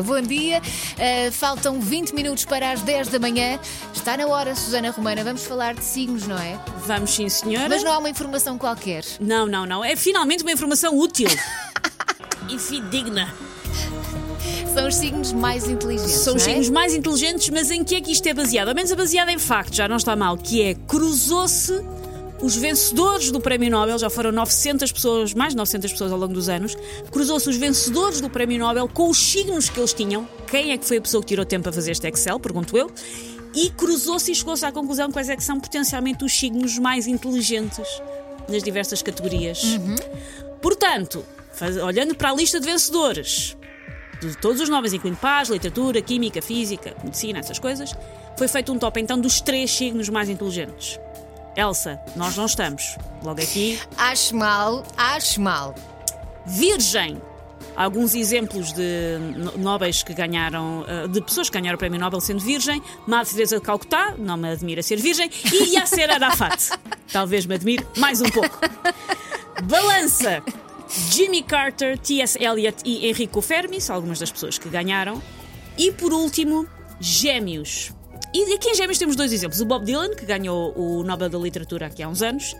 Bom dia, Uh, faltam 20 minutos para as 10 da manhã. Está na hora, Susana Romana. Vamos falar de signos, não é? Vamos sim, senhora. Mas não há uma informação qualquer. Não, não, não. É finalmente uma informação útil e fidedigna. São os signos mais inteligentes. São os é? signos mais inteligentes, mas em que é que isto é baseado? Ao menos é baseado em facto, já não está mal, que é cruzou-se os vencedores do Prémio Nobel, já foram 900 pessoas, mais de 900 pessoas ao longo dos anos, cruzou-se os vencedores do Prémio Nobel com os signos que eles tinham. Quem é que foi a pessoa que tirou tempo a fazer este Excel? Pergunto eu. E cruzou-se e chegou-se à conclusão quais é que são potencialmente os signos mais inteligentes nas diversas categorias. Portanto, faz- olhando para a lista de vencedores de todos os Nobels, incluindo paz, literatura, química, física, medicina, essas coisas, foi feito um top então dos três signos mais inteligentes. Elsa, nós não estamos. Logo aqui, Acho mal, acho mal. Virgem. Alguns exemplos de no- nobres que ganharam, eh, de pessoas que ganharam o Prémio Nobel sendo virgem. Madre Teresa de Calcutá, não me admira ser virgem. E Yasser Arafat. Talvez me admire mais um pouco. Balança. Jimmy Carter, T.S. Eliot e Enrico Fermi, são algumas das pessoas que ganharam. E por último, Gêmeos. E aqui em Gêmeos temos dois exemplos: o Bob Dylan, que ganhou o Nobel da Literatura aqui há uns anos,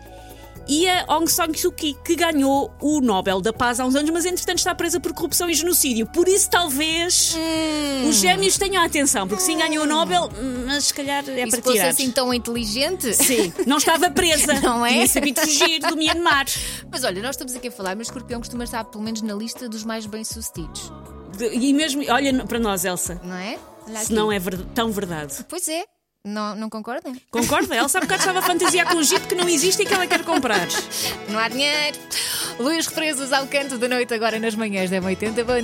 e a Aung San Suu Kyi, que ganhou o Nobel da Paz há uns anos, mas entretanto está presa por corrupção e genocídio. Por isso, talvez os gêmeos tenham atenção, porque sim ganhou o Nobel, mas se calhar é E para se fosse tirar. assim tão inteligente? Sim, não estava presa. Não é? Tinha sabido fugir do Myanmar. Mas olha, nós estamos aqui a falar, mas o escorpião costuma estar pelo menos na lista dos mais bem-sucedidos, E mesmo, olha para nós, Elsa, não é? Se não é ver- tão verdade. Pois é, não, não concordam? Concorda? Elsa há bocado estava a fantasiar com um jeep que não existe e que ela quer comprar. Não há dinheiro. Luís Represas ao canto da noite agora nas manhãs da 80. Bom